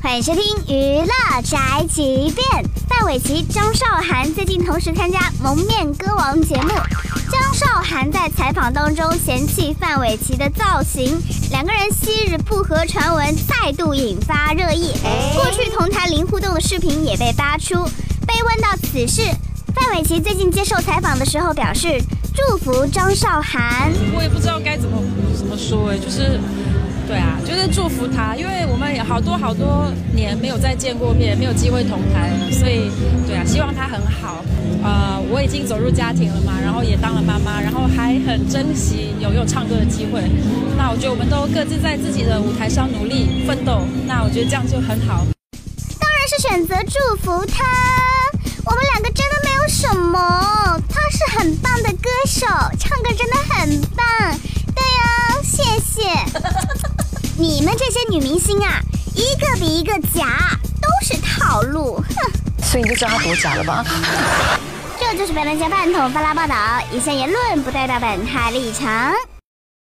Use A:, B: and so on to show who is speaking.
A: 欢迎收听娱乐宅急便。范玮琪、张韶涵最近同时参加《蒙面歌王》节目，张韶涵在采访当中嫌弃范玮琪的造型，两个人昔日不和传闻再度引发热议。过去同台零互动的视频也被扒出。被问到此事，范玮琪最近接受采访的时候表示祝福张韶涵。
B: 我也不知道该怎么怎么说哎，就是。祝福他，因为我们也好多好多年没有再见过面，没有机会同台，所以对啊，希望他很好。呃，我已经走入家庭了嘛，然后也当了妈妈，然后还很珍惜有有唱歌的机会。那我觉得我们都各自在自己的舞台上努力奋斗，那我觉得这样就很好。
A: 当然是选择祝福他。我们两个真的没有什么，他是很棒的歌手，唱歌真的很棒。对呀，谢谢。你们这些女明星啊，一个比一个假，都是套路，哼！
C: 所以你就知道她多假了吧？
A: 这就是本台半桶发拉报道，以下言论不代表本台立场。